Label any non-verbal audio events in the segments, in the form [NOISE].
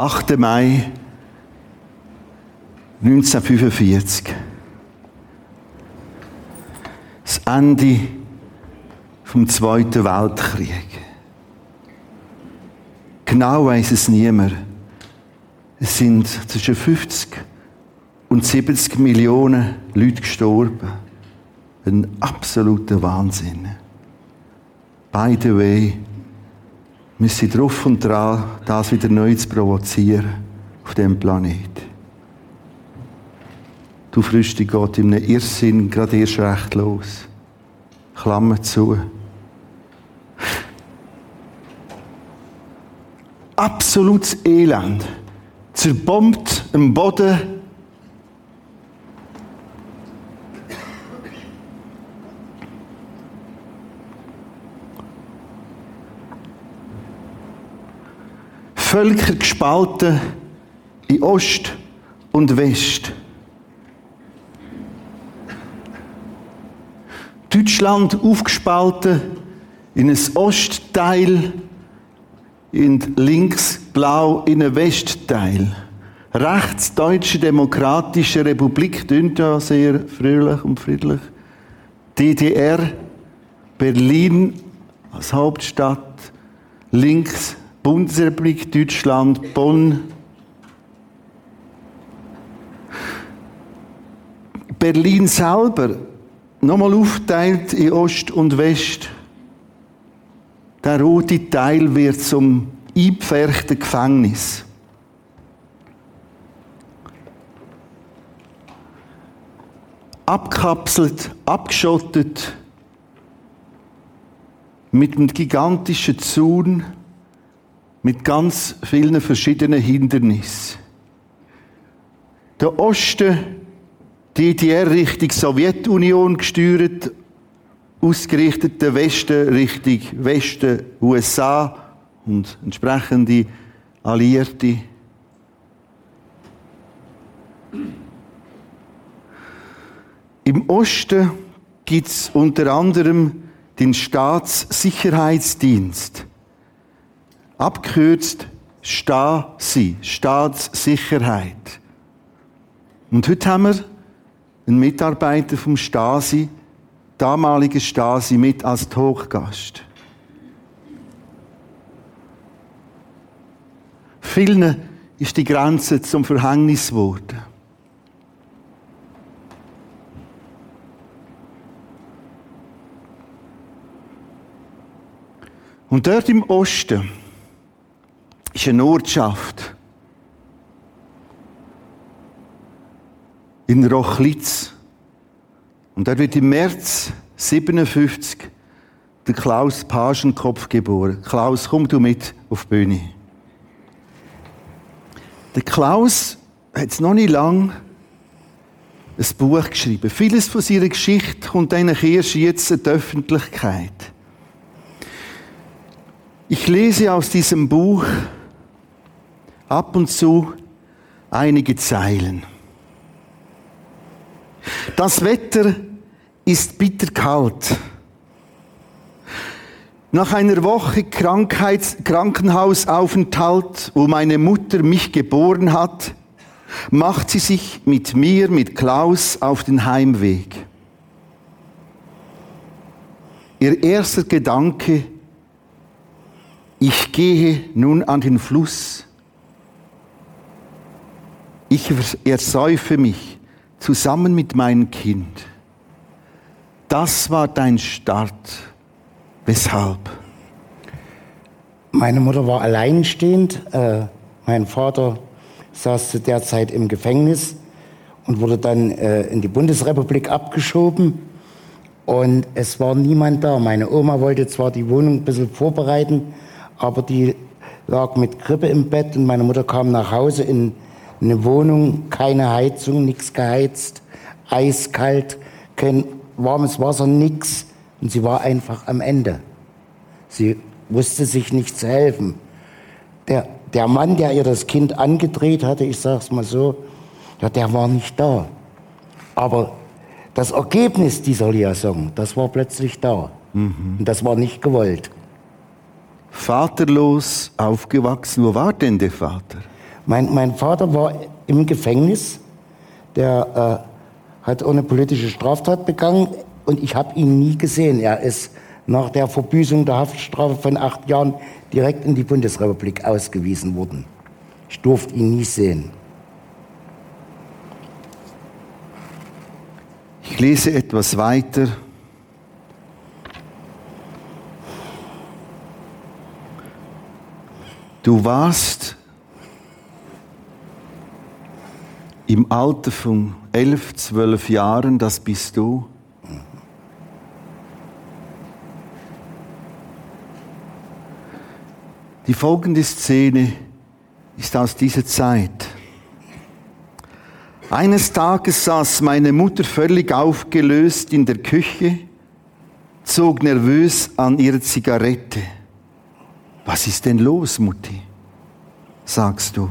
8. Mai 1945. Das Ende vom Zweiten Weltkrieg. Genau weiß es niemand. Es sind zwischen 50 und 70 Millionen Leute gestorben. Ein absoluter Wahnsinn. By the way, wir sind drauf und dran, das wieder neu zu provozieren auf dem Planet. Die Aufrüstung geht in einem Irrsinn gerade erst recht los. Klammer zu. Absolutes Elend. Zerbombt am Boden. Völker gespalten in Ost und West. Deutschland aufgespalten in ein Ostteil, in links blau in einen Westteil. Rechts Deutsche Demokratische Republik, klingt ja sehr fröhlich und friedlich. DDR, Berlin als Hauptstadt, links Bundesrepublik Deutschland, Bonn. Berlin selber nochmal aufteilt in Ost und West. Der rote Teil wird zum eingepferchten Gefängnis. Abkapselt, abgeschottet, mit einem gigantischen Zaun, mit ganz vielen verschiedenen Hindernissen. Der Osten DDR Richtung Sowjetunion gesteuert, ausgerichtet der Westen Richtung Westen USA und entsprechende Alliierte. Im Osten gibt es unter anderem den Staatssicherheitsdienst, abgekürzt Stasi, Staatssicherheit. Und heute haben wir ein Mitarbeiter vom Stasi, damaliger Stasi, mit als Talkgast. Vielen ist die Grenze zum Verhängnis geworden. Und dort im Osten ist eine Ortschaft, in Rochlitz. Und er wird im März 57 der Klaus Pagenkopf geboren. Klaus, komm du mit auf die Bühne. Der Klaus hat noch nicht lang ein Buch geschrieben. Vieles von seiner Geschichte kommt eigentlich erst jetzt in die Öffentlichkeit. Ich lese aus diesem Buch ab und zu einige Zeilen. Das Wetter ist bitterkalt. Nach einer Woche Krankheits Krankenhausaufenthalt, wo meine Mutter mich geboren hat, macht sie sich mit mir, mit Klaus, auf den Heimweg. Ihr erster Gedanke, ich gehe nun an den Fluss. Ich ersäufe mich zusammen mit meinem Kind. Das war dein Start. Weshalb? Meine Mutter war alleinstehend. Äh, mein Vater saß zu der Zeit im Gefängnis und wurde dann äh, in die Bundesrepublik abgeschoben. Und es war niemand da. Meine Oma wollte zwar die Wohnung ein bisschen vorbereiten, aber die lag mit Grippe im Bett und meine Mutter kam nach Hause in eine Wohnung, keine Heizung, nichts geheizt, eiskalt, kein warmes Wasser, nichts. Und sie war einfach am Ende. Sie wusste sich nicht zu helfen. Der, der Mann, der ihr das Kind angedreht hatte, ich sage es mal so, ja, der war nicht da. Aber das Ergebnis dieser Liaison, das war plötzlich da. Mhm. Und das war nicht gewollt. Vaterlos aufgewachsen, wo war denn der Vater? Mein, mein Vater war im Gefängnis. Der äh, hat eine politische Straftat begangen und ich habe ihn nie gesehen. Er ist nach der Verbüßung der Haftstrafe von acht Jahren direkt in die Bundesrepublik ausgewiesen worden. Ich durfte ihn nie sehen. Ich lese etwas weiter. Du warst im Alter von elf, zwölf Jahren, das bist du. Die folgende Szene ist aus dieser Zeit. Eines Tages saß meine Mutter völlig aufgelöst in der Küche, zog nervös an ihre Zigarette. Was ist denn los, Mutti? sagst du.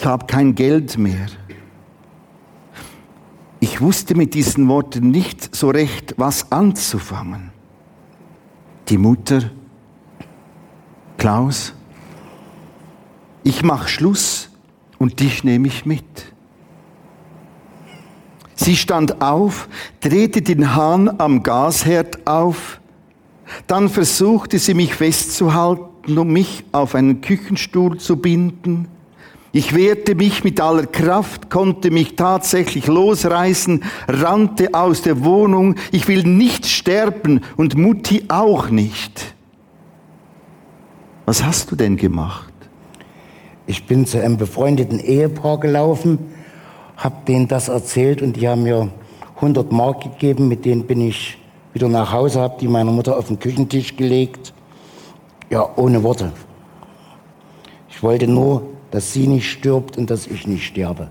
Ich habe kein Geld mehr. Ich wusste mit diesen Worten nicht so recht, was anzufangen. Die Mutter, Klaus, ich mach Schluss und dich nehme ich mit. Sie stand auf, drehte den Hahn am Gasherd auf, dann versuchte sie mich festzuhalten, um mich auf einen Küchenstuhl zu binden. Ich wehrte mich mit aller Kraft, konnte mich tatsächlich losreißen, rannte aus der Wohnung. Ich will nicht sterben und Mutti auch nicht. Was hast du denn gemacht? Ich bin zu einem befreundeten Ehepaar gelaufen, habe denen das erzählt und die haben mir 100 Mark gegeben, mit denen bin ich wieder nach Hause, habe die meiner Mutter auf den Küchentisch gelegt. Ja, ohne Worte. Ich wollte nur, dass sie nicht stirbt und dass ich nicht sterbe.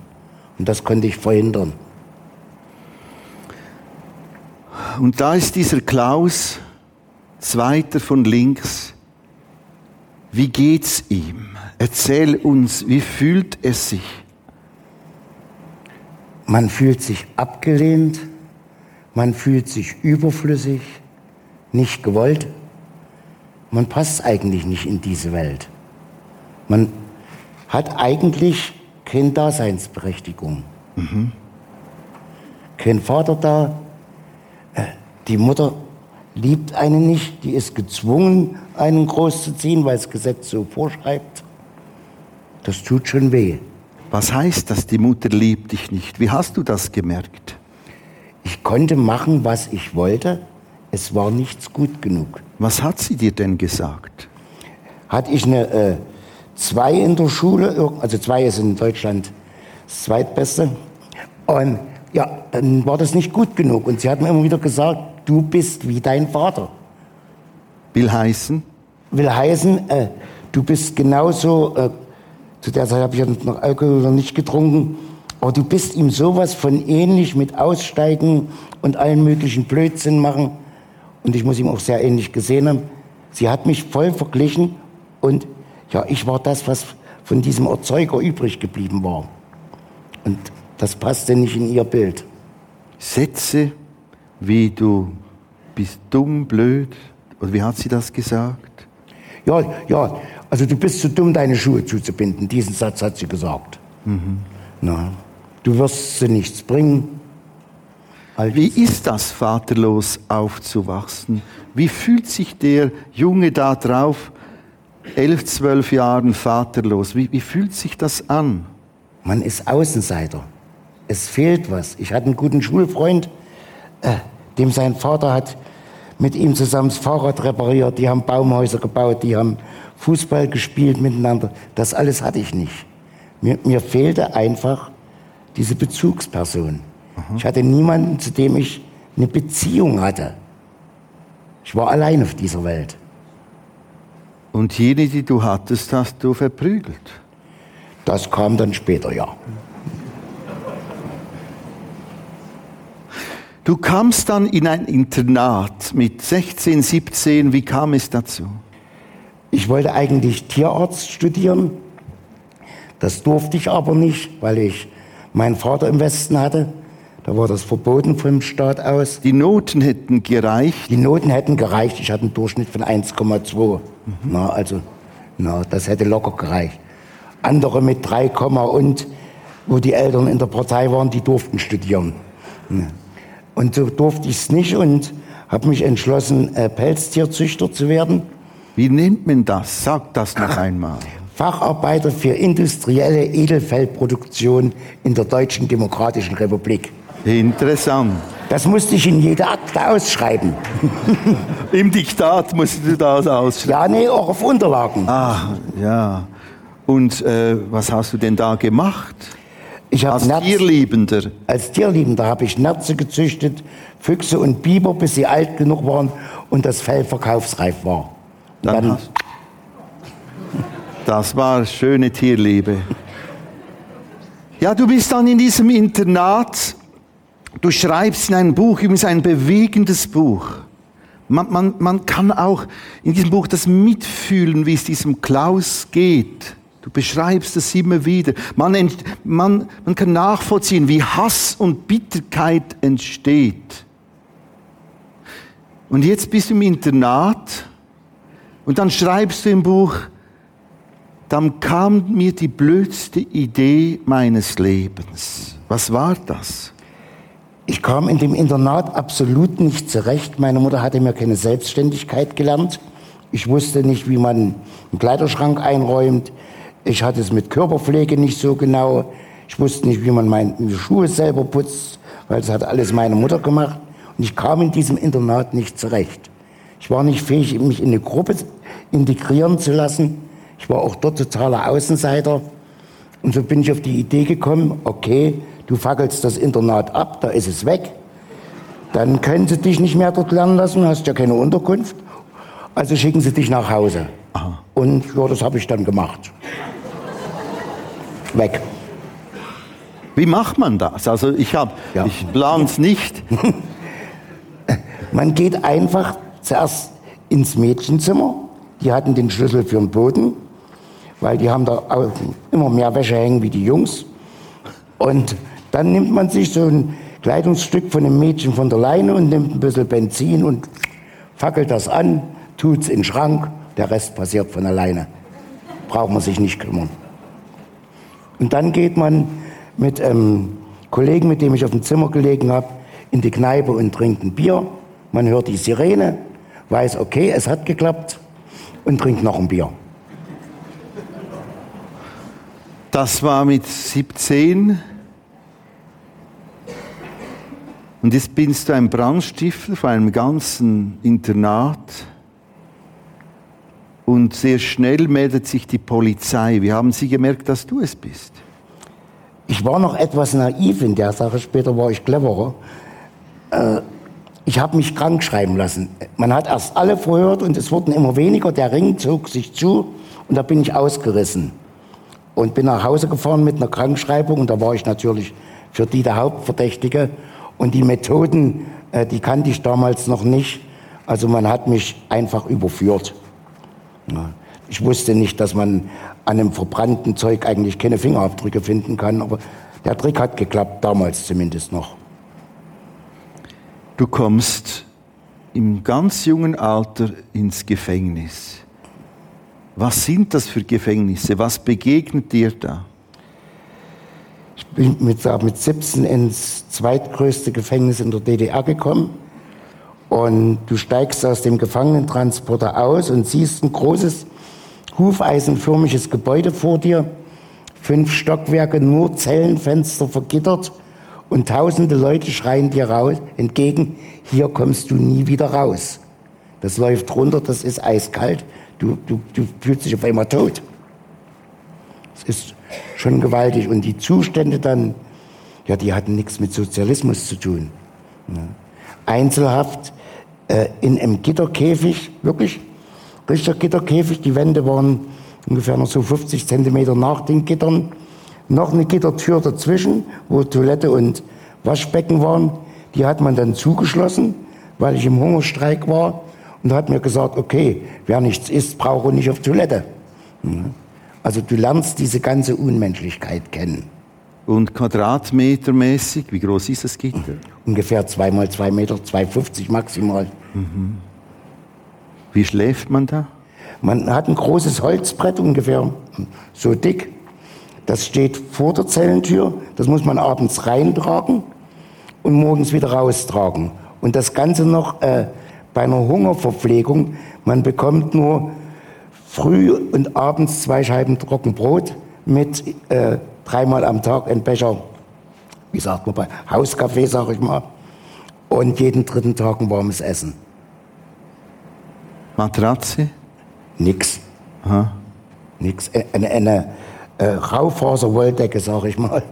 Und das konnte ich verhindern. Und da ist dieser Klaus, zweiter von links. Wie geht's ihm? Erzähl uns, wie fühlt es sich? Man fühlt sich abgelehnt, man fühlt sich überflüssig, nicht gewollt. Man passt eigentlich nicht in diese Welt. Man hat eigentlich keine Daseinsberechtigung. Mhm. Kein Vater da. Äh, die Mutter liebt einen nicht, die ist gezwungen, einen großzuziehen, weil das Gesetz so vorschreibt. Das tut schon weh. Was heißt das, die Mutter liebt dich nicht? Wie hast du das gemerkt? Ich konnte machen, was ich wollte. Es war nichts gut genug. Was hat sie dir denn gesagt? Hatte ich eine äh, zwei in der Schule, also zwei ist in Deutschland das zweitbeste. Und ja, dann war das nicht gut genug. Und sie hat mir immer wieder gesagt, du bist wie dein Vater. Will heißen? Will heißen, äh, du bist genauso, äh, zu der Zeit habe ich noch Alkohol noch nicht getrunken, aber du bist ihm sowas von ähnlich mit Aussteigen und allen möglichen Blödsinn machen. Und ich muss ihm auch sehr ähnlich gesehen haben. Sie hat mich voll verglichen und ja, ich war das, was von diesem Erzeuger übrig geblieben war. Und das passte nicht in ihr Bild. Sätze wie du bist dumm, blöd, oder wie hat sie das gesagt? Ja, ja, also du bist zu dumm, deine Schuhe zuzubinden. Diesen Satz hat sie gesagt. Mhm. Na. Du wirst sie nichts bringen. All Wie ist das, vaterlos aufzuwachsen? Wie fühlt sich der Junge da drauf, elf, zwölf Jahren vaterlos? Wie, wie fühlt sich das an? Man ist Außenseiter. Es fehlt was. Ich hatte einen guten Schulfreund, äh, dem sein Vater hat mit ihm zusammen das Fahrrad repariert. Die haben Baumhäuser gebaut, die haben Fußball gespielt miteinander. Das alles hatte ich nicht. Mir, mir fehlte einfach diese Bezugsperson. Mhm. Ich hatte niemanden, zu dem ich eine Beziehung hatte. Ich war allein auf dieser Welt. Und jene, die du hattest, hast du verprügelt? Das kam dann später, ja. Du kamst dann in ein Internat mit 16, 17. Wie kam es dazu? Ich wollte eigentlich Tierarzt studieren. Das durfte ich aber nicht, weil ich meinen Vater im Westen hatte. Da war das verboten vom Staat aus. Die Noten hätten gereicht? Die Noten hätten gereicht. Ich hatte einen Durchschnitt von 1,2. Mhm. also Na, das hätte locker gereicht. Andere mit 3, und, wo die Eltern in der Partei waren, die durften studieren. Und so durfte ich es nicht und habe mich entschlossen, äh, Pelztierzüchter zu werden. Wie nennt man das? Sag das noch [COUGHS] einmal. Facharbeiter für industrielle Edelfellproduktion in der Deutschen Demokratischen Republik. Interessant. Das musste ich in jeder Akte ausschreiben. [LAUGHS] Im Diktat musst du das ausschreiben? Ja, nee, auch auf Unterlagen. Ah, ja. Und äh, was hast du denn da gemacht? Als Nerz, Tierliebender? Als Tierliebender habe ich Nerze gezüchtet, Füchse und Biber, bis sie alt genug waren und das Fell verkaufsreif war. Dann dann hast, das war schöne Tierliebe. Ja, du bist dann in diesem Internat Du schreibst in einem Buch, übrigens ein bewegendes Buch. Man, man, man kann auch in diesem Buch das mitfühlen, wie es diesem Klaus geht. Du beschreibst es immer wieder. Man, man, man kann nachvollziehen, wie Hass und Bitterkeit entsteht. Und jetzt bist du im Internat und dann schreibst du im Buch, dann kam mir die blödste Idee meines Lebens. Was war das? Ich kam in dem Internat absolut nicht zurecht. Meine Mutter hatte mir keine Selbstständigkeit gelernt. Ich wusste nicht, wie man einen Kleiderschrank einräumt. Ich hatte es mit Körperpflege nicht so genau. Ich wusste nicht, wie man meine Schuhe selber putzt, weil das hat alles meine Mutter gemacht. Und ich kam in diesem Internat nicht zurecht. Ich war nicht fähig, mich in eine Gruppe integrieren zu lassen. Ich war auch dort totaler Außenseiter. Und so bin ich auf die Idee gekommen, okay, du fackelst das Internat ab, da ist es weg. Dann können sie dich nicht mehr dort lernen lassen, hast ja keine Unterkunft. Also schicken sie dich nach Hause. Aha. Und ja, das habe ich dann gemacht. Weg. Wie macht man das? Also ich habe, ja. ich plane es nicht. [LAUGHS] man geht einfach zuerst ins Mädchenzimmer. Die hatten den Schlüssel für den Boden, weil die haben da immer mehr Wäsche hängen wie die Jungs. Und dann nimmt man sich so ein Kleidungsstück von einem Mädchen von der Leine und nimmt ein bisschen Benzin und fackelt das an, tut es in den Schrank, der Rest passiert von alleine. Braucht man sich nicht kümmern. Und dann geht man mit einem Kollegen, mit dem ich auf dem Zimmer gelegen habe, in die Kneipe und trinkt ein Bier. Man hört die Sirene, weiß, okay, es hat geklappt und trinkt noch ein Bier. Das war mit 17 Und jetzt bist du ein Brandstifter von einem ganzen Internat. Und sehr schnell meldet sich die Polizei. Wie haben Sie gemerkt, dass du es bist? Ich war noch etwas naiv in der Sache, später war ich cleverer. Äh, ich habe mich krank schreiben lassen. Man hat erst alle verhört und es wurden immer weniger. Der Ring zog sich zu und da bin ich ausgerissen. Und bin nach Hause gefahren mit einer Krankschreibung und da war ich natürlich für die der Hauptverdächtige. Und die Methoden, äh, die kannte ich damals noch nicht. Also man hat mich einfach überführt. Ich wusste nicht, dass man an einem verbrannten Zeug eigentlich keine Fingerabdrücke finden kann, aber der Trick hat geklappt, damals zumindest noch. Du kommst im ganz jungen Alter ins Gefängnis. Was sind das für Gefängnisse? Was begegnet dir da? Bin mit, mit 17 ins zweitgrößte Gefängnis in der DDR gekommen. Und du steigst aus dem Gefangenentransporter aus und siehst ein großes, hufeisenförmiges Gebäude vor dir. Fünf Stockwerke, nur Zellenfenster vergittert. Und tausende Leute schreien dir raus, entgegen, hier kommst du nie wieder raus. Das läuft runter, das ist eiskalt. Du, du, du fühlst dich auf einmal tot. Es ist schon gewaltig. Und die Zustände dann, ja, die hatten nichts mit Sozialismus zu tun. Ja. Einzelhaft äh, in einem Gitterkäfig, wirklich, richtiger Gitterkäfig. Die Wände waren ungefähr noch so 50 Zentimeter nach den Gittern. Noch eine Gittertür dazwischen, wo Toilette und Waschbecken waren. Die hat man dann zugeschlossen, weil ich im Hungerstreik war. Und hat mir gesagt, okay, wer nichts isst, braucht nicht auf Toilette. Ja. Also du lernst diese ganze Unmenschlichkeit kennen. Und quadratmetermäßig, wie groß ist das Gitter? Ungefähr zwei mal zwei Meter, 2,50 maximal. Mhm. Wie schläft man da? Man hat ein großes Holzbrett, ungefähr so dick. Das steht vor der Zellentür. Das muss man abends reintragen und morgens wieder raustragen. Und das Ganze noch äh, bei einer Hungerverpflegung. Man bekommt nur früh und abends zwei Scheiben Trockenbrot mit äh, dreimal am Tag ein Becher, wie sagt man bei Hauskaffee, sag ich mal, und jeden dritten Tag ein warmes Essen. Matratze? Nix. Aha. Nix. Eine, eine äh, Raufaser-Wolldecke, sag ich mal.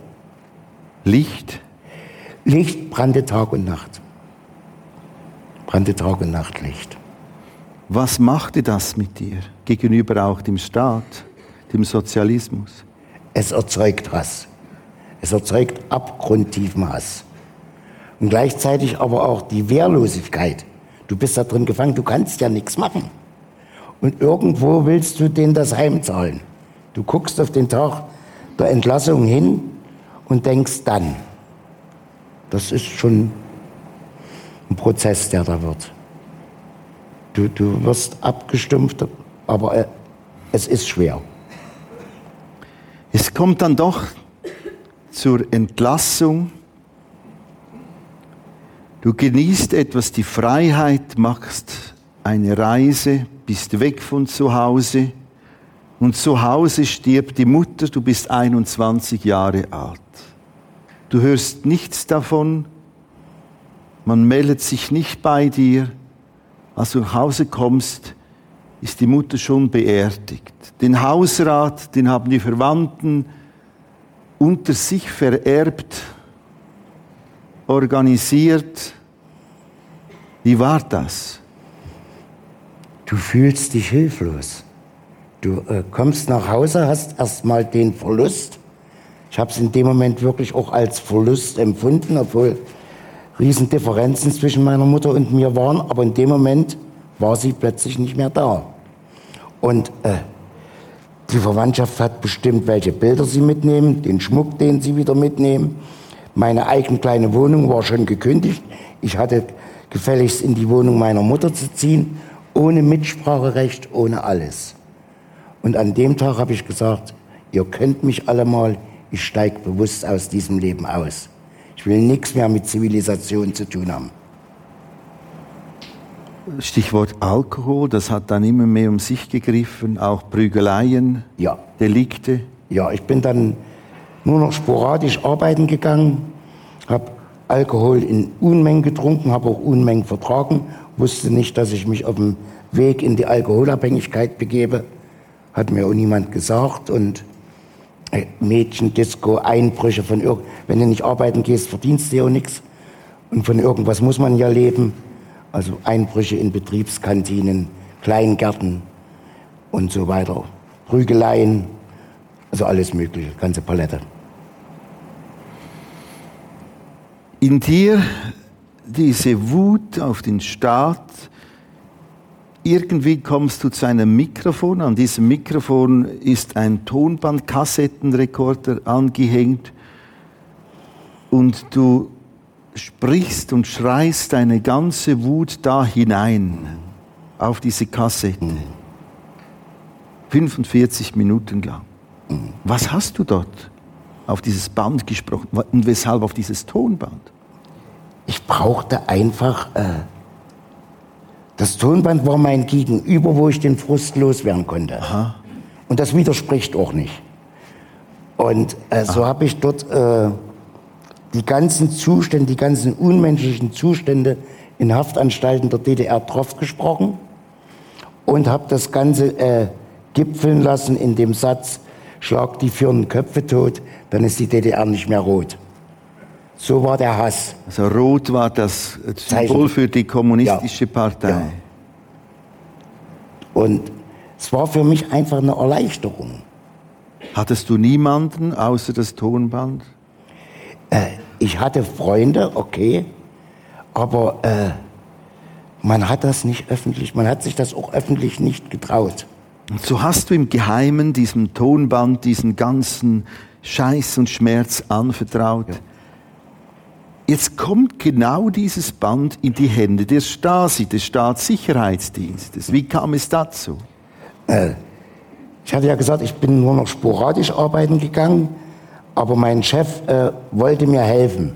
Licht? Licht brannte Tag und Nacht. Brannte Tag und Nacht Licht. Was machte das mit dir gegenüber auch dem Staat, dem Sozialismus? Es erzeugt Hass. Es erzeugt abgrundtiefen Hass. Und gleichzeitig aber auch die Wehrlosigkeit. Du bist da drin gefangen, du kannst ja nichts machen. Und irgendwo willst du denen das heimzahlen. Du guckst auf den Tag der Entlassung hin und denkst dann, das ist schon ein Prozess, der da wird. Du, du wirst abgestumpft, aber äh, es ist schwer. Es kommt dann doch zur Entlassung. Du genießt etwas die Freiheit, machst eine Reise, bist weg von zu Hause und zu Hause stirbt die Mutter, du bist 21 Jahre alt. Du hörst nichts davon, man meldet sich nicht bei dir. Als du nach Hause kommst, ist die Mutter schon beerdigt. Den Hausrat, den haben die Verwandten unter sich vererbt, organisiert. Wie war das? Du fühlst dich hilflos. Du äh, kommst nach Hause, hast erstmal den Verlust. Ich habe es in dem Moment wirklich auch als Verlust empfunden, obwohl Riesendifferenzen zwischen meiner Mutter und mir waren, aber in dem Moment war sie plötzlich nicht mehr da. Und äh, die Verwandtschaft hat bestimmt, welche Bilder sie mitnehmen, den Schmuck, den sie wieder mitnehmen. Meine eigene kleine Wohnung war schon gekündigt. Ich hatte gefälligst in die Wohnung meiner Mutter zu ziehen, ohne Mitspracherecht, ohne alles. Und an dem Tag habe ich gesagt, ihr könnt mich alle mal, ich steige bewusst aus diesem Leben aus. Ich will nichts mehr mit Zivilisation zu tun haben. Stichwort Alkohol, das hat dann immer mehr um sich gegriffen, auch Prügeleien, ja. Delikte. Ja, ich bin dann nur noch sporadisch arbeiten gegangen, habe Alkohol in Unmengen getrunken, habe auch Unmengen vertragen, wusste nicht, dass ich mich auf dem Weg in die Alkoholabhängigkeit begebe, hat mir auch niemand gesagt und Mädchendisco, Einbrüche von irgend, wenn du nicht arbeiten gehst, verdienst du ja nichts. Und von irgendwas muss man ja leben. Also Einbrüche in Betriebskantinen, Kleingärten und so weiter. Prügeleien, also alles Mögliche, ganze Palette. In dir diese Wut auf den Staat, irgendwie kommst du zu einem Mikrofon. An diesem Mikrofon ist ein Tonbandkassettenrekorder angehängt und du sprichst und schreist deine ganze Wut da hinein auf diese Kassette. 45 Minuten lang. Was hast du dort auf dieses Band gesprochen und weshalb auf dieses Tonband? Ich brauchte einfach äh das Tonband war mein Gegenüber, wo ich den Frust loswerden konnte. Aha. Und das widerspricht auch nicht. Und äh, so habe ich dort äh, die ganzen Zustände, die ganzen unmenschlichen Zustände in Haftanstalten der DDR drauf gesprochen und habe das Ganze äh, gipfeln lassen in dem Satz, schlag die führenden Köpfe tot, dann ist die DDR nicht mehr rot. So war der Hass. Also rot war das Symbol für die kommunistische ja. Partei. Ja. Und es war für mich einfach eine Erleichterung. Hattest du niemanden außer das Tonband? Äh, ich hatte Freunde, okay, aber äh, man hat das nicht öffentlich, man hat sich das auch öffentlich nicht getraut. Und so hast du im Geheimen diesem Tonband diesen ganzen Scheiß und Schmerz anvertraut. Ja. Jetzt kommt genau dieses Band in die Hände der Stasi, des Staatssicherheitsdienstes. Wie kam es dazu? Äh, ich hatte ja gesagt, ich bin nur noch sporadisch arbeiten gegangen, aber mein Chef äh, wollte mir helfen.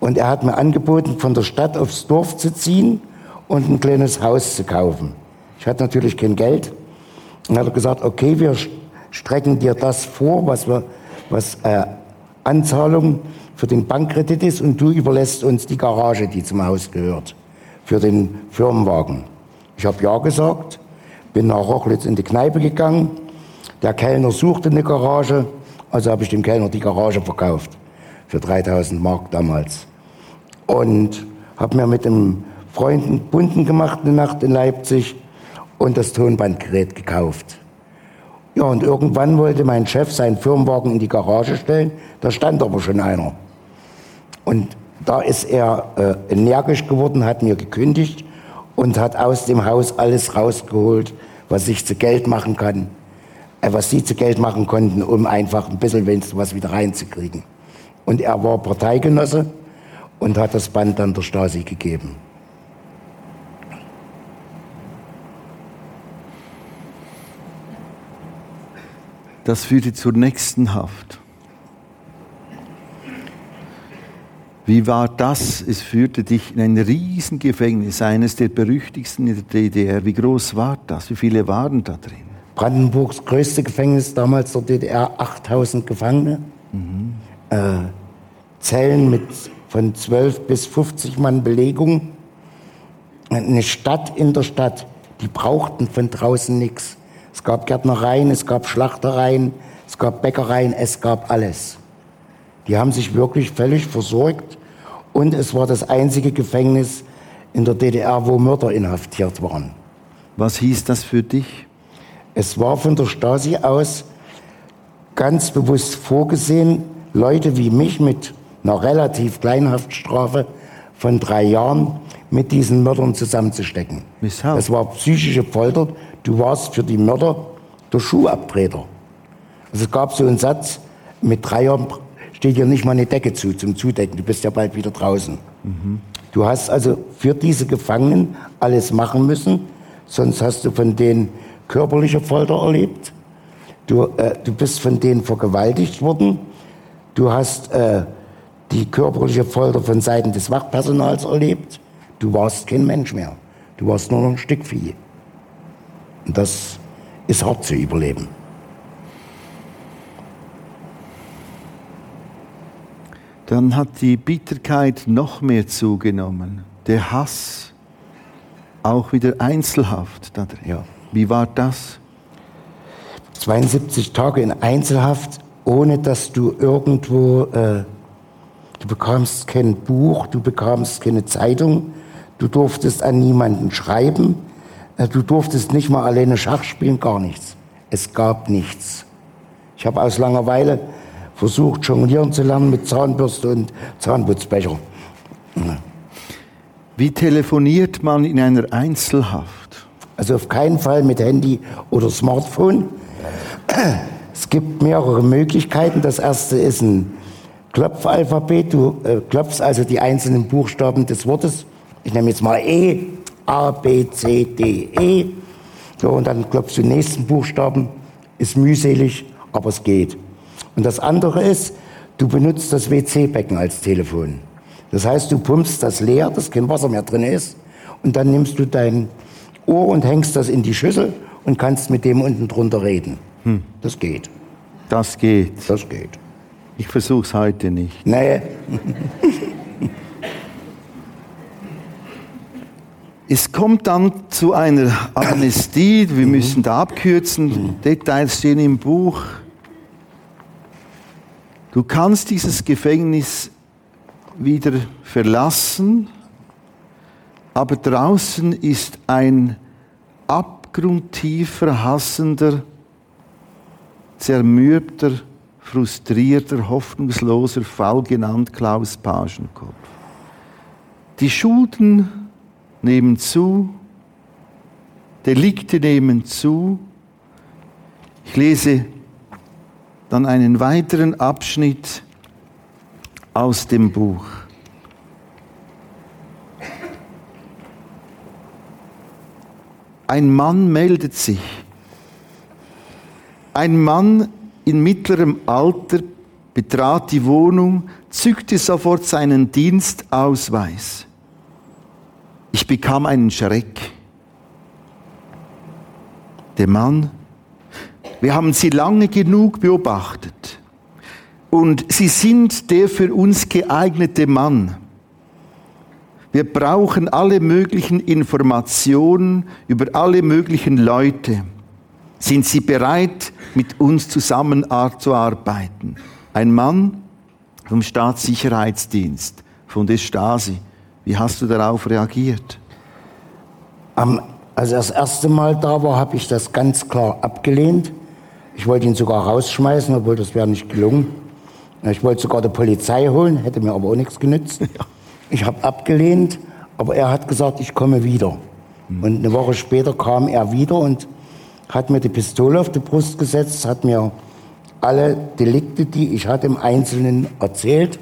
Und er hat mir angeboten, von der Stadt aufs Dorf zu ziehen und ein kleines Haus zu kaufen. Ich hatte natürlich kein Geld. Und hat er gesagt, okay, wir strecken dir das vor, was, wir, was äh, Anzahlung für den Bankkredit ist und du überlässt uns die Garage, die zum Haus gehört, für den Firmenwagen. Ich habe ja gesagt, bin nach Rochlitz in die Kneipe gegangen. Der Kellner suchte eine Garage, also habe ich dem Kellner die Garage verkauft für 3000 Mark damals. Und habe mir mit dem Freunden Bunden gemacht eine Nacht in Leipzig und das Tonbandgerät gekauft. Ja, und irgendwann wollte mein Chef seinen Firmenwagen in die Garage stellen, da stand aber schon einer. Und da ist er äh, energisch geworden, hat mir gekündigt und hat aus dem Haus alles rausgeholt, was ich zu Geld machen kann, äh, was sie zu Geld machen konnten, um einfach ein bisschen wenigstens was wieder reinzukriegen. Und er war Parteigenosse und hat das Band dann der Stasi gegeben. Das führte zur nächsten Haft. Wie war das? Es führte dich in ein Riesengefängnis, eines der berüchtigsten in der DDR. Wie groß war das? Wie viele waren da drin? Brandenburgs größte Gefängnis damals der DDR, 8000 Gefangene. Mhm. Äh, Zellen mit von 12 bis 50 Mann Belegung. Eine Stadt in der Stadt, die brauchten von draußen nichts. Es gab Gärtnereien, es gab Schlachtereien, es gab Bäckereien, es gab alles. Die haben sich wirklich völlig versorgt und es war das einzige Gefängnis in der DDR, wo Mörder inhaftiert waren. Was hieß das für dich? Es war von der Stasi aus ganz bewusst vorgesehen, Leute wie mich mit einer relativ kleinen Haftstrafe von drei Jahren mit diesen Mördern zusammenzustecken. Weshalb? Das war psychische Folter. Du warst für die Mörder der Schuhabtreter. Also es gab so einen Satz, mit drei Jahren steht dir nicht mal eine Decke zu, zum Zudecken. Du bist ja bald wieder draußen. Mhm. Du hast also für diese Gefangenen alles machen müssen, sonst hast du von denen körperliche Folter erlebt. Du, äh, du bist von denen vergewaltigt worden. Du hast äh, die körperliche Folter von Seiten des Wachpersonals erlebt. Du warst kein Mensch mehr. Du warst nur noch ein Stück Vieh. Und das ist hart zu überleben. Dann hat die Bitterkeit noch mehr zugenommen. Der Hass, auch wieder Einzelhaft. Ja. Wie war das? 72 Tage in Einzelhaft, ohne dass du irgendwo, äh, du bekamst kein Buch, du bekamst keine Zeitung, du durftest an niemanden schreiben, äh, du durftest nicht mal alleine Schach spielen, gar nichts. Es gab nichts. Ich habe aus Langeweile versucht, jonglieren zu lernen mit Zahnbürste und Zahnputzbecher. Wie telefoniert man in einer Einzelhaft? Also auf keinen Fall mit Handy oder Smartphone. Es gibt mehrere Möglichkeiten. Das erste ist ein Klopfalphabet. Du äh, klopfst also die einzelnen Buchstaben des Wortes. Ich nehme jetzt mal E, A, B, C, D, E. So, und dann klopfst du den nächsten Buchstaben. Ist mühselig, aber es geht. Und das andere ist, du benutzt das WC-Becken als Telefon. Das heißt, du pumpst das leer, dass kein Wasser mehr drin ist, und dann nimmst du dein Ohr und hängst das in die Schüssel und kannst mit dem unten drunter reden. Hm. Das geht. Das geht. Das geht. Ich versuch's heute nicht. Nee. [LAUGHS] Es kommt dann zu einer Amnestie, wir müssen da abkürzen, Details stehen im Buch. Du kannst dieses Gefängnis wieder verlassen, aber draußen ist ein abgrundtiefer, hassender, zermürbter, frustrierter, hoffnungsloser Fall genannt Klaus Pagenkopf. Die Schulden nehmen zu, Delikte nehmen zu. Ich lese dann einen weiteren Abschnitt aus dem Buch. Ein Mann meldet sich Ein Mann in mittlerem Alter betrat die Wohnung, zückte sofort seinen Dienstausweis. Ich bekam einen Schreck. Der Mann, wir haben sie lange genug beobachtet und sie sind der für uns geeignete Mann. Wir brauchen alle möglichen Informationen über alle möglichen Leute. Sind Sie bereit, mit uns zusammenzuarbeiten? Ein Mann vom Staatssicherheitsdienst, von der Stasi. Wie hast du darauf reagiert? Als er das erste Mal da war, habe ich das ganz klar abgelehnt. Ich wollte ihn sogar rausschmeißen, obwohl das wäre nicht gelungen. Ich wollte sogar die Polizei holen, hätte mir aber auch nichts genützt. [LAUGHS] Ja. Ich habe abgelehnt, aber er hat gesagt, ich komme wieder. Mhm. Und eine Woche später kam er wieder und hat mir die Pistole auf die Brust gesetzt, hat mir alle Delikte, die ich hatte, im Einzelnen erzählt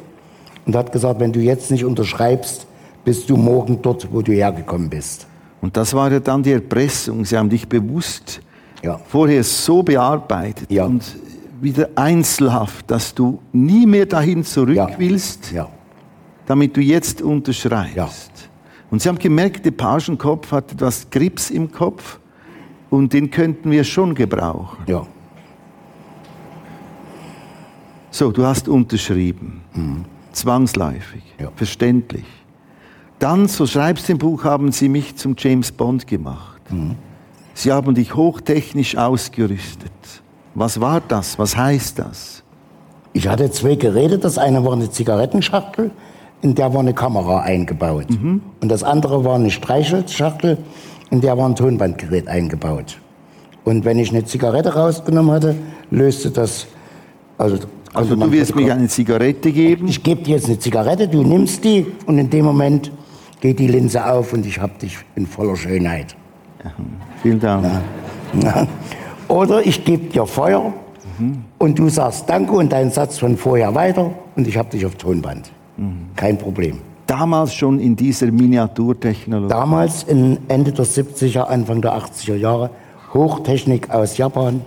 und hat gesagt, wenn du jetzt nicht unterschreibst, bist du morgen dort, wo du hergekommen bist. Und das war ja dann die Erpressung. Sie haben dich bewusst ja. vorher so bearbeitet ja. und wieder Einzelhaft, dass du nie mehr dahin zurück ja. willst. Damit du jetzt unterschreibst. Und sie haben gemerkt, der Pagenkopf hat etwas Grips im Kopf und den könnten wir schon gebrauchen. Ja. So, du hast unterschrieben. Mhm. Zwangsläufig. Ja. Verständlich. Dann, so schreibst du im Buch, haben sie mich zum James Bond gemacht. Mhm. Sie haben dich hochtechnisch ausgerüstet. Was war das? Was heißt das? Ich hatte zwei Geräte. Das eine war eine Zigarettenschachtel, in der war eine Kamera eingebaut. Mhm. Und das andere war eine Streichholzschachtel, in der war ein Tonbandgerät eingebaut. Und wenn ich eine Zigarette rausgenommen hatte, löste das. Also, also du wirst mir eine Zigarette geben? Ich gebe dir jetzt eine Zigarette, du nimmst die und in dem Moment geht die Linse auf und ich habe dich in voller Schönheit. Vielen Dank. Ja. Oder ich gebe dir Feuer mhm. und du sagst Danke und deinen Satz von vorher weiter und ich habe dich auf Tonband. Kein Problem. Damals schon in dieser Miniaturtechnologie? Damals, in Ende der 70er, Anfang der 80er Jahre, Hochtechnik aus Japan.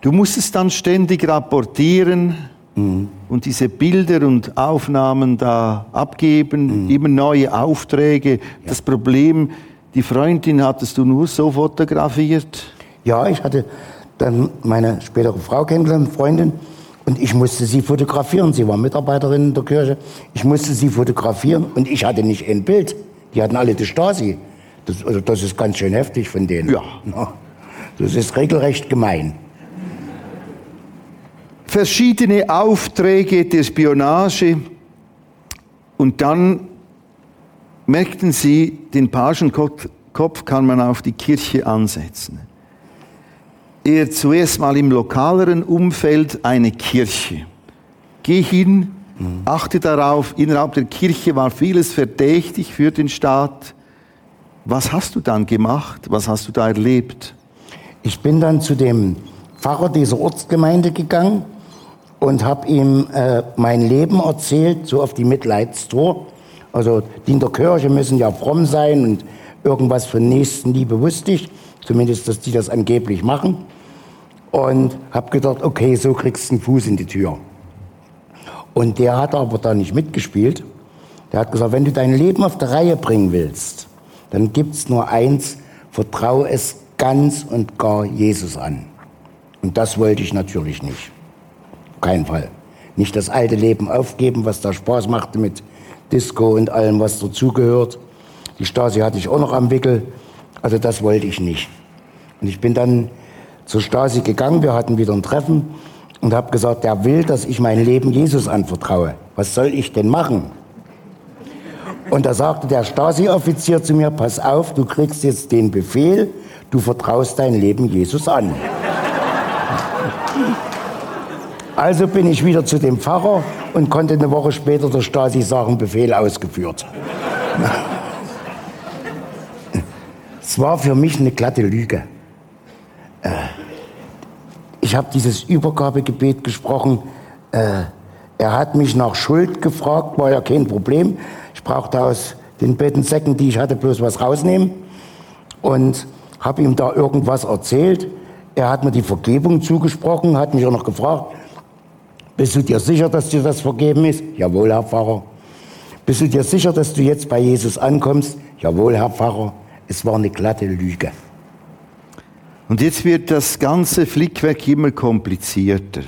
Du musstest dann ständig rapportieren mhm. und diese Bilder und Aufnahmen da abgeben, mhm. immer neue Aufträge. Ja. Das Problem, die Freundin hattest du nur so fotografiert? Ja, ich hatte dann meine spätere Frau kennengelernt, Freundin, und ich musste sie fotografieren. Sie war Mitarbeiterin in der Kirche. Ich musste sie fotografieren und ich hatte nicht ein Bild. Die hatten alle die Stasi. Das, also das ist ganz schön heftig von denen. Ja. Das ist regelrecht gemein. Verschiedene Aufträge der Spionage und dann merkten sie, den Pagenkopf kann man auf die Kirche ansetzen er zuerst mal im lokaleren Umfeld eine Kirche. Geh hin, achte darauf, innerhalb der Kirche war vieles verdächtig für den Staat. Was hast du dann gemacht? Was hast du da erlebt? Ich bin dann zu dem Pfarrer dieser Ortsgemeinde gegangen und habe ihm äh, mein Leben erzählt, so auf die Mitleidstour. Also die in der Kirche müssen ja fromm sein und irgendwas von Nächstenliebe wusste ich. Zumindest, dass die das angeblich machen. Und habe gedacht, okay, so kriegst du einen Fuß in die Tür. Und der hat aber da nicht mitgespielt. Der hat gesagt, wenn du dein Leben auf die Reihe bringen willst, dann gibt's nur eins, vertraue es ganz und gar Jesus an. Und das wollte ich natürlich nicht. Kein Fall. Nicht das alte Leben aufgeben, was da Spaß machte mit Disco und allem, was dazugehört. Die Stasi hatte ich auch noch am Wickel. Also das wollte ich nicht. Und ich bin dann zur Stasi gegangen, wir hatten wieder ein Treffen und habe gesagt, der will, dass ich mein Leben Jesus anvertraue. Was soll ich denn machen? Und da sagte der Stasi-Offizier zu mir, pass auf, du kriegst jetzt den Befehl, du vertraust dein Leben Jesus an. [LAUGHS] Also bin ich wieder zu dem Pfarrer und konnte eine Woche später der Stasi sagen, Befehl ausgeführt. [LAUGHS] Es war für mich eine glatte Lüge. Äh, ich habe dieses Übergabegebet gesprochen. Äh, er hat mich nach Schuld gefragt, war ja kein Problem. Ich brauchte aus den Bettensäcken, die ich hatte, bloß was rausnehmen. Und habe ihm da irgendwas erzählt. Er hat mir die Vergebung zugesprochen, hat mich auch noch gefragt, bist du dir sicher, dass dir das vergeben ist? Jawohl, Herr Pfarrer. Bist du dir sicher, dass du jetzt bei Jesus ankommst? Jawohl, Herr Pfarrer. Es war eine glatte Lüge. Und jetzt wird das ganze Flickwerk immer komplizierter.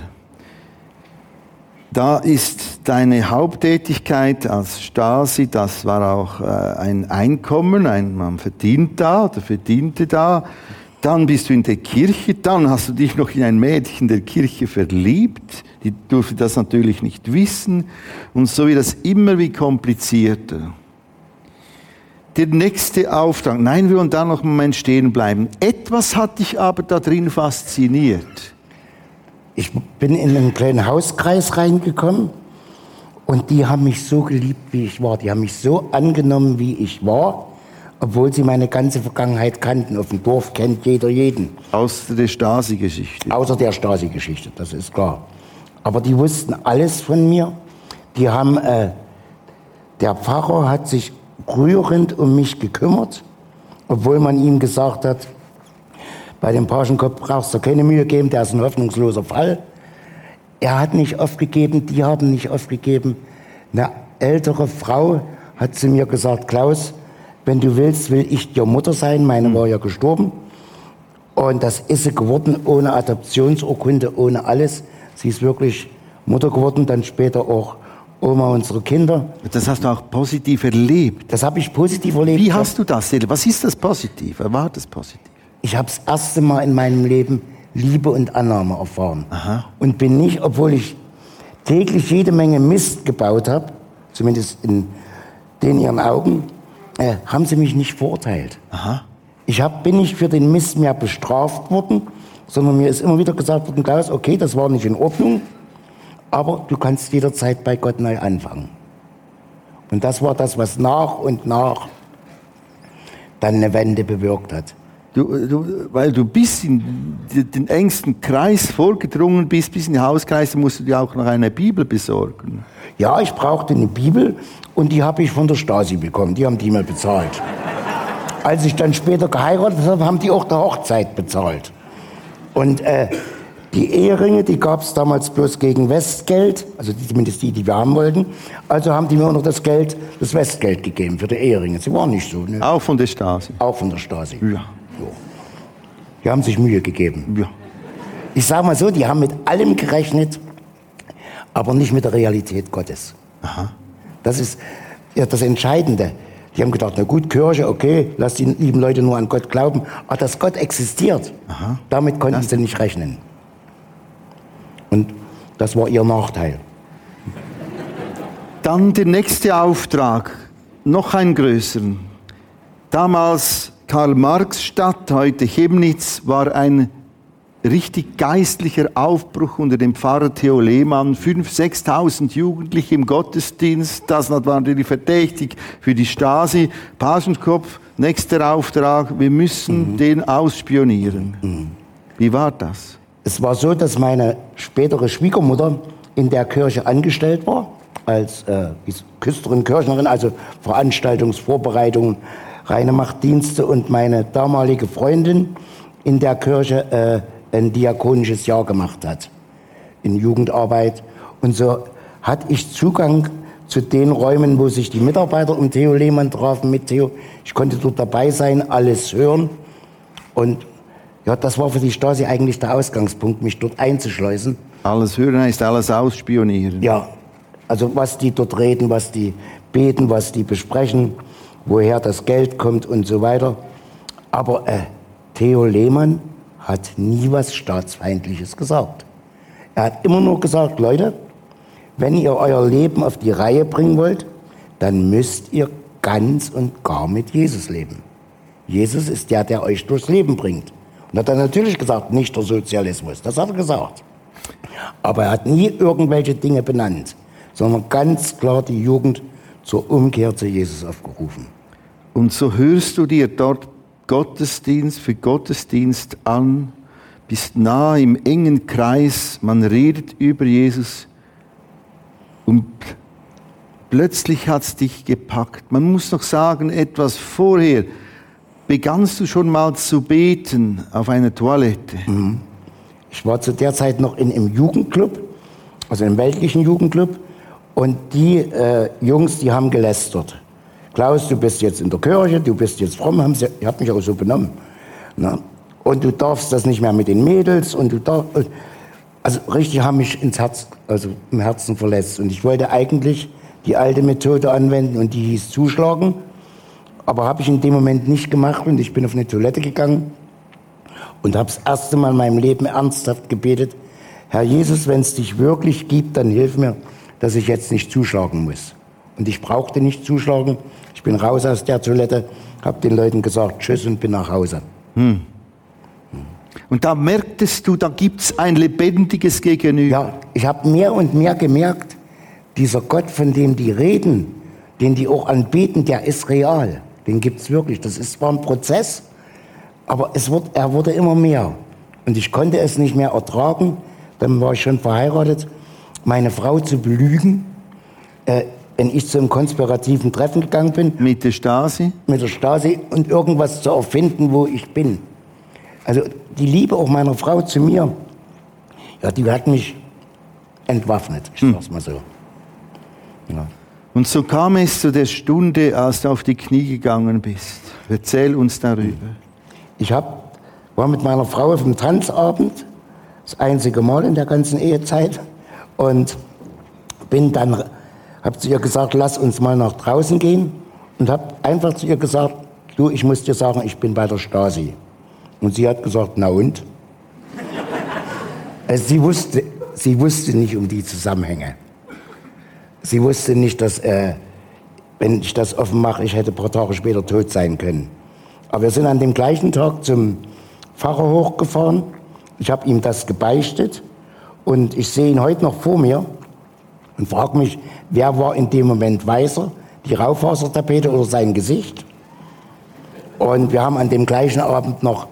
Da ist deine Haupttätigkeit als Stasi, das war auch äh, ein Einkommen, ein, man verdient da oder verdiente da. Dann bist du in der Kirche, dann hast du dich noch in ein Mädchen der Kirche verliebt, die durfte das natürlich nicht wissen und so wird das immer wie komplizierter. Der nächste Auftrag, nein, wir wollen da noch einen Moment stehen bleiben. Etwas hat dich aber da drin fasziniert. Ich bin in einen kleinen Hauskreis reingekommen und die haben mich so geliebt, wie ich war. Die haben mich so angenommen, wie ich war, obwohl sie meine ganze Vergangenheit kannten. Auf dem Dorf kennt jeder jeden. Außer der Stasi-Geschichte. Außer der Stasi-Geschichte, das ist klar. Aber die wussten alles von mir. Die haben, äh, der Pfarrer hat sich rührend um mich gekümmert, obwohl man ihm gesagt hat, bei dem Pagenkopf brauchst du keine Mühe geben, der ist ein hoffnungsloser Fall. Er hat nicht aufgegeben, die haben nicht aufgegeben. Eine ältere Frau hat zu mir gesagt, Klaus, wenn du willst, will ich dir Mutter sein. Meine mhm. war ja gestorben. Und das ist sie geworden, ohne Adoptionsurkunde, ohne alles. Sie ist wirklich Mutter geworden, dann später auch Oma unserer Kinder. Das hast du auch positiv erlebt. Das habe ich positiv erlebt. Wie hast du das? Was ist das positiv? War das positiv? ich habe das erste Mal in meinem Leben Liebe und Annahme erfahren. Aha. Und bin nicht, obwohl ich täglich jede Menge Mist gebaut habe, zumindest in den ihren Augen, äh, haben sie mich nicht verurteilt. Aha. Ich hab, bin nicht für den Mist mehr bestraft worden, sondern mir ist immer wieder gesagt worden, Klaus, okay, das war nicht in Ordnung, aber du kannst jederzeit bei Gott neu anfangen. Und das war das, was nach und nach dann eine Wende bewirkt hat. Du, du, weil du bis in den engsten Kreis vorgedrungen bist, bis in die Hauskreise, musst du dir auch noch eine Bibel besorgen. Ja, ich brauchte eine Bibel und die habe ich von der Stasi bekommen. Die haben die mir bezahlt. Als ich dann später geheiratet habe, haben die auch der Hochzeit bezahlt. Und äh, die Eheringe, die gab es damals bloß gegen Westgeld, also zumindest die, die wir haben wollten. Also haben die mir auch noch das Geld, das Westgeld gegeben für die Eheringe. Sie waren nicht so. Ne? Auch von der Stasi? Auch von der Stasi. Ja. So. Die haben sich Mühe gegeben. Ja. Ich sage mal so, die haben mit allem gerechnet, aber nicht mit der Realität Gottes. Aha. Das ist ja das Entscheidende. Die haben gedacht, na gut, Kirche, okay, lass die lieben Leute nur an Gott glauben. Aber dass Gott existiert, Aha. damit konnten das sie nicht rechnen. Und das war ihr Nachteil. Dann der nächste Auftrag, noch ein größeren. Damals Karl-Marx-Stadt, heute Chemnitz, war ein richtig geistlicher Aufbruch unter dem Pfarrer Theo Lehmann. 5.000, 6.000 Jugendliche im Gottesdienst. Das war natürlich verdächtig für die Stasi. Pagenkopf, nächster Auftrag, wir müssen mhm. den ausspionieren. Mhm. Wie war das? Es war so, dass meine spätere Schwiegermutter in der Kirche angestellt war, als äh, Küsterin, Kirchnerin, also Veranstaltungsvorbereitungen reine Machtdienste und meine damalige Freundin in der Kirche äh, ein diakonisches Jahr gemacht hat in Jugendarbeit. Und so hatte ich Zugang zu den Räumen, wo sich die Mitarbeiter um Theo Lehmann trafen mit Theo. Ich konnte dort dabei sein, alles hören. Und ja, das war für die Stasi eigentlich der Ausgangspunkt, mich dort einzuschleusen. Alles hören heißt alles ausspionieren. Ja, also was die dort reden, was die beten, was die besprechen woher das Geld kommt und so weiter. Aber äh, Theo Lehmann hat nie was Staatsfeindliches gesagt. Er hat immer nur gesagt, Leute, wenn ihr euer Leben auf die Reihe bringen wollt, dann müsst ihr ganz und gar mit Jesus leben. Jesus ist der, der euch durchs Leben bringt. Und hat er natürlich gesagt, nicht der Sozialismus. Das hat er gesagt. Aber er hat nie irgendwelche Dinge benannt, sondern ganz klar die Jugend zur Umkehr zu Jesus aufgerufen. Und so hörst du dir dort Gottesdienst für Gottesdienst an, bist nah im engen Kreis, man redet über Jesus und plötzlich hat es dich gepackt. Man muss noch sagen, etwas vorher begannst du schon mal zu beten auf einer Toilette? Ich war zu der Zeit noch in einem Jugendclub, also im weltlichen Jugendclub. Und die äh, Jungs, die haben gelästert. Klaus, du bist jetzt in der Kirche, du bist jetzt fromm, haben sie, ich habe mich auch so benommen. Ne? Und du darfst das nicht mehr mit den Mädels und du darfst, also richtig haben mich ins Herz, also im Herzen verletzt. Und ich wollte eigentlich die alte Methode anwenden und die hieß zuschlagen. Aber habe ich in dem Moment nicht gemacht und ich bin auf eine Toilette gegangen und habe das erste Mal in meinem Leben ernsthaft gebetet, Herr Jesus, wenn es dich wirklich gibt, dann hilf mir, dass ich jetzt nicht zuschlagen muss. Und ich brauchte nicht zuschlagen. Ich bin raus aus der Toilette, habe den Leuten gesagt Tschüss und bin nach Hause. Und da merktest du, da gibt's ein lebendiges Gegenüber. Ja, ich habe mehr und mehr gemerkt, dieser Gott, von dem die reden, den die auch anbeten, der ist real. Den gibt's wirklich. Das ist zwar ein Prozess, aber es wird, er wurde immer mehr. Und ich konnte es nicht mehr ertragen. Dann war ich schon verheiratet, meine Frau zu belügen, äh, wenn ich zu einem konspirativen Treffen gegangen bin, Mit der Stasi. mit der Stasi und irgendwas zu erfinden, wo ich bin. Also die Liebe auch meiner Frau zu mir, ja, die hat mich entwaffnet, ich sag's mal so. Ja. Und so kam es zu der Stunde, als du auf die Knie gegangen bist. Erzähl uns darüber. Ich hab, war mit meiner Frau auf dem Tanzabend, das einzige Mal in der ganzen Ehezeit, und bin dann, habe zu ihr gesagt, lass uns mal nach draußen gehen, und habe einfach zu ihr gesagt, du, ich muss dir sagen, ich bin bei der Stasi. Und sie hat gesagt, na und? [LAUGHS] Also sie wusste, sie wusste nicht um die Zusammenhänge. Sie wusste nicht, dass, äh, wenn ich das offen mache, ich hätte ein paar Tage später tot sein können. Aber wir sind an dem gleichen Tag zum Pfarrer hochgefahren. Ich habe ihm das gebeichtet und ich sehe ihn heute noch vor mir und frage mich, wer war in dem Moment weißer, die Raufasertapete oder sein Gesicht? Und wir haben an dem gleichen Abend noch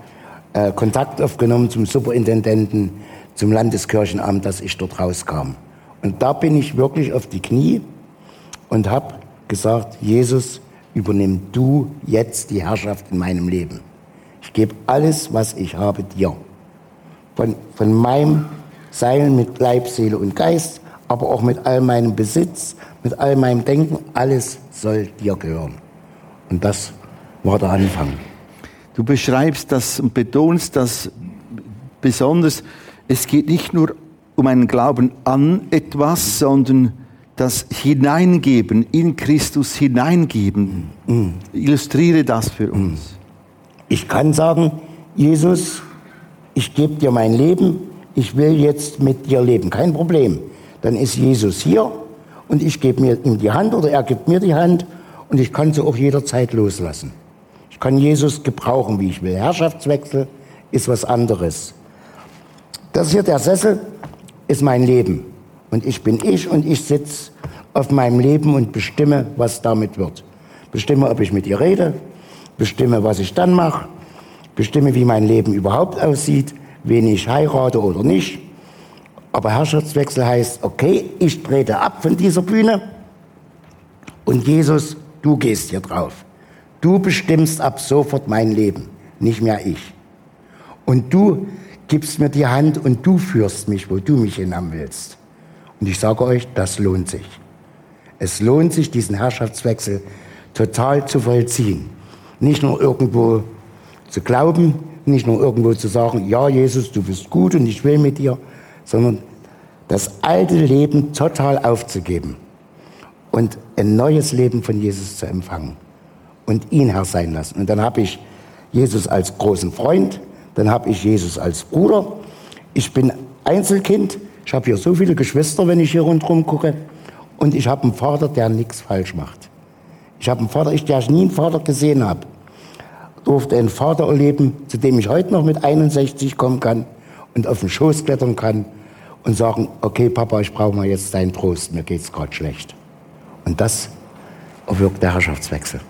äh, Kontakt aufgenommen zum Superintendenten, zum Landeskirchenamt, dass ich dort rauskam. Und da bin ich wirklich auf die Knie und habe gesagt, Jesus, übernimm du jetzt die Herrschaft in meinem Leben. Ich gebe alles, was ich habe, dir. Von, von meinem Sein mit Leib, Seele und Geist, aber auch mit all meinem Besitz, mit all meinem Denken, alles soll dir gehören. Und das war der Anfang. Du beschreibst das und betonst das besonders. Es geht nicht nur um einen Glauben an etwas, sondern das Hineingeben, in Christus hineingeben. Illustriere das für uns. Ich kann sagen, Jesus, ich gebe dir mein Leben, ich will jetzt mit dir leben, kein Problem. Dann ist Jesus hier und ich gebe mir ihm die Hand oder er gibt mir die Hand und ich kann sie auch jederzeit loslassen. Ich kann Jesus gebrauchen, wie ich will. Herrschaftswechsel ist was anderes. Das hier, der Sessel, ist mein Leben. Und ich bin ich und ich sitze auf meinem Leben und bestimme, was damit wird. Bestimme, ob ich mit ihr rede, bestimme, was ich dann mache, bestimme, wie mein Leben überhaupt aussieht, wen ich heirate oder nicht. Aber Herrschaftswechsel heißt, okay, ich trete ab von dieser Bühne und Jesus, du gehst hier drauf. Du bestimmst ab sofort mein Leben, nicht mehr ich. Und du gibst mir die Hand und du führst mich, wo du mich hinhaben willst. Und ich sage euch, das lohnt sich. Es lohnt sich, diesen Herrschaftswechsel total zu vollziehen. Nicht nur irgendwo zu glauben, nicht nur irgendwo zu sagen, ja Jesus, du bist gut und ich will mit dir, sondern das alte Leben total aufzugeben und ein neues Leben von Jesus zu empfangen und ihn Herr sein lassen. Und dann habe ich Jesus als großen Freund, dann habe ich Jesus als Bruder. Ich bin Einzelkind, ich habe hier so viele Geschwister, wenn ich hier rundherum gucke. Und ich habe einen Vater, der nichts falsch macht. Ich habe einen Vater, ich, der ich nie einen Vater gesehen habe, durfte einen Vater erleben, zu dem ich heute noch mit 61 kommen kann und auf den Schoß klettern kann und sagen, okay Papa, ich brauche mal jetzt deinen Trost, mir geht's gerade schlecht. Und das erwirkt der Herrschaftswechsel.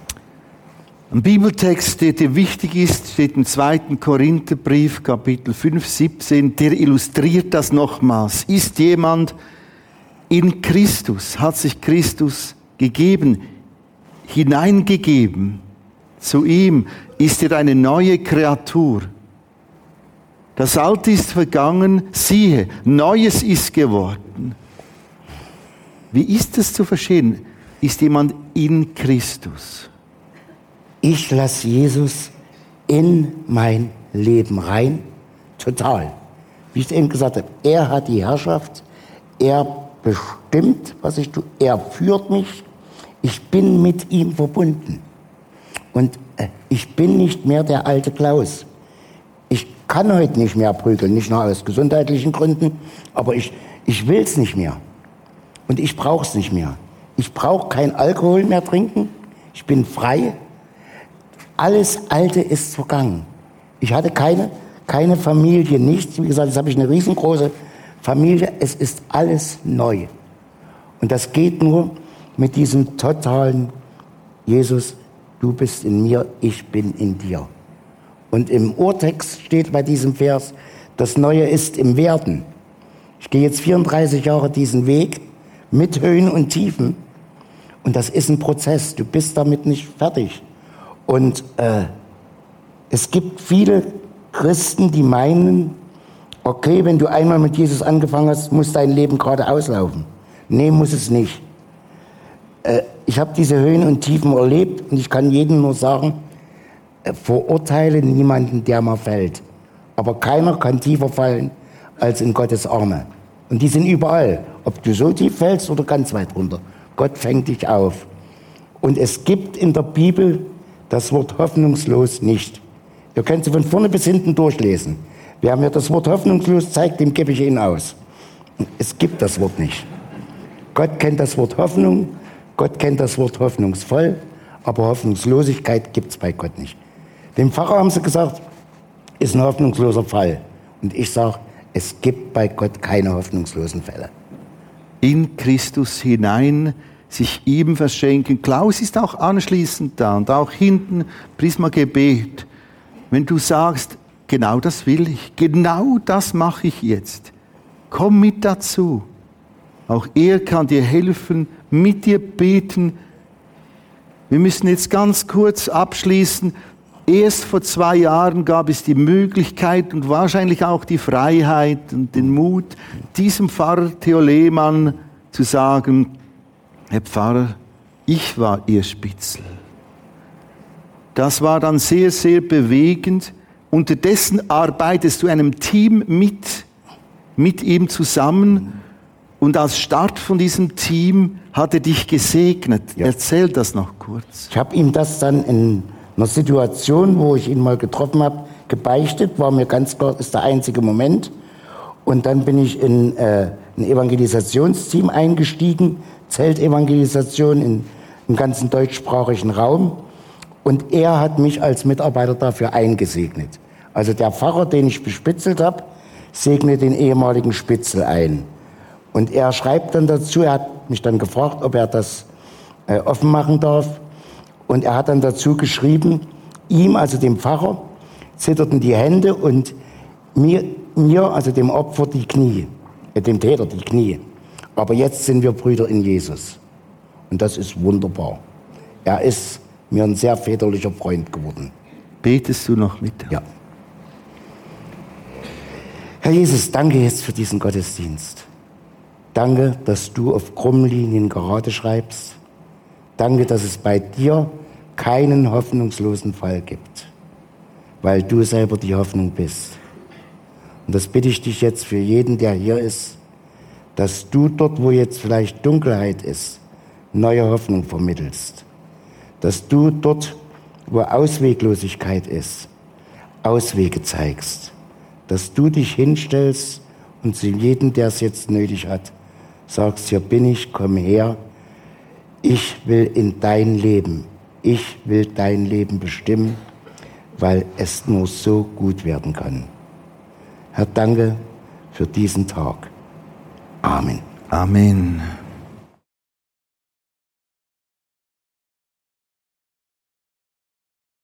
Ein Bibeltext, der dir wichtig ist, steht im 2. Korintherbrief, Kapitel 5, 17, der illustriert das nochmals. Ist jemand in Christus, hat sich Christus gegeben, hineingegeben, zu ihm, ist er eine neue Kreatur. Das Alte ist vergangen, siehe, Neues ist geworden. Wie ist es zu verstehen? Ist jemand in Christus? Ich lasse Jesus in mein Leben rein, total. Wie ich eben gesagt habe, er hat die Herrschaft, er bestimmt, was ich tue, er führt mich, ich bin mit ihm verbunden. Und äh, ich bin nicht mehr der alte Klaus. Ich kann heute nicht mehr prügeln, nicht nur aus gesundheitlichen Gründen, aber ich, ich will es nicht mehr. Und ich brauche es nicht mehr. Ich brauche kein Alkohol mehr trinken. Ich bin frei. Alles Alte ist vergangen. Ich hatte keine, keine Familie, nichts. Wie gesagt, jetzt habe ich eine riesengroße Familie. Es ist alles neu. Und das geht nur mit diesem totalen Jesus, du bist in mir, ich bin in dir. Und im Urtext steht bei diesem Vers, das Neue ist im Werden. Ich gehe jetzt 34 Jahre diesen Weg mit Höhen und Tiefen. Und das ist ein Prozess. Du bist damit nicht fertig. Und äh, es gibt viele Christen, die meinen, okay, wenn du einmal mit Jesus angefangen hast, muss dein Leben gerade auslaufen. Nee, muss es nicht. Äh, ich habe diese Höhen und Tiefen erlebt und ich kann jedem nur sagen, verurteile niemanden, der mal fällt. Aber keiner kann tiefer fallen als in Gottes Arme. Und die sind überall. Ob du so tief fällst oder ganz weit runter. Gott fängt dich auf. Und es gibt in der Bibel das Wort hoffnungslos nicht. Ihr könnt sie von vorne bis hinten durchlesen. Wer mir das Wort hoffnungslos zeigt, dem gebe ich ihn aus. Es gibt das Wort nicht. Gott kennt das Wort Hoffnung Gott kennt das Wort hoffnungsvoll, aber Hoffnungslosigkeit gibt es bei Gott nicht. Dem Pfarrer haben sie gesagt, ist ein hoffnungsloser Fall. Und ich sage, es gibt bei Gott keine hoffnungslosen Fälle. In Christus hinein sich ihm verschenken. Klaus ist auch anschließend da und auch hinten Prisma Gebet. Wenn du sagst, genau das will ich, genau das mache ich jetzt, komm mit dazu. Auch er kann dir helfen, mit dir beten. Wir müssen jetzt ganz kurz abschließen. Erst vor zwei Jahren gab es die Möglichkeit und wahrscheinlich auch die Freiheit und den Mut, diesem Pfarrer Theo Lehmann zu sagen, Herr Pfarrer, ich war Ihr Spitzel. Das war dann sehr, sehr bewegend. Unterdessen arbeitest du einem Team mit, mit ihm zusammen. Und als Start von diesem Team hat er dich gesegnet. Ja. Erzähl das noch kurz. Ich habe ihm das dann in einer Situation, wo ich ihn mal getroffen habe, gebeichtet. War mir ganz klar, ist der einzige Moment. Und dann bin ich in äh, ein Evangelisationsteam eingestiegen, Zeltevangelisation in, im ganzen deutschsprachigen Raum. Und er hat mich als Mitarbeiter dafür eingesegnet. Also der Pfarrer, den ich bespitzelt habe, segnet den ehemaligen Spitzel ein. Und er schreibt dann dazu, er hat mich dann gefragt, ob er das äh, offen machen darf. Und er hat dann dazu geschrieben, ihm, also dem Pfarrer, zitterten die Hände und mir, mir also dem Opfer, die Knie, äh, dem Täter die Knie. Aber jetzt sind wir Brüder in Jesus. Und das ist wunderbar. Er ist mir ein sehr väterlicher Freund geworden. Betest du noch mit? Ja. Herr Jesus, danke jetzt für diesen Gottesdienst. Danke, dass du auf Krummlinien gerade schreibst. Danke, dass es bei dir keinen hoffnungslosen Fall gibt, weil du selber die Hoffnung bist. Und das bitte ich dich jetzt für jeden, der hier ist, dass du dort, wo jetzt vielleicht Dunkelheit ist, neue Hoffnung vermittelst. Dass du dort, wo Ausweglosigkeit ist, Auswege zeigst. Dass du dich hinstellst und zu jedem, der es jetzt nötig hat, sagst, hier bin ich, komm her, ich will in dein Leben, ich will dein Leben bestimmen, weil es nur so gut werden kann. Herr, danke für diesen Tag. Amen. Amen.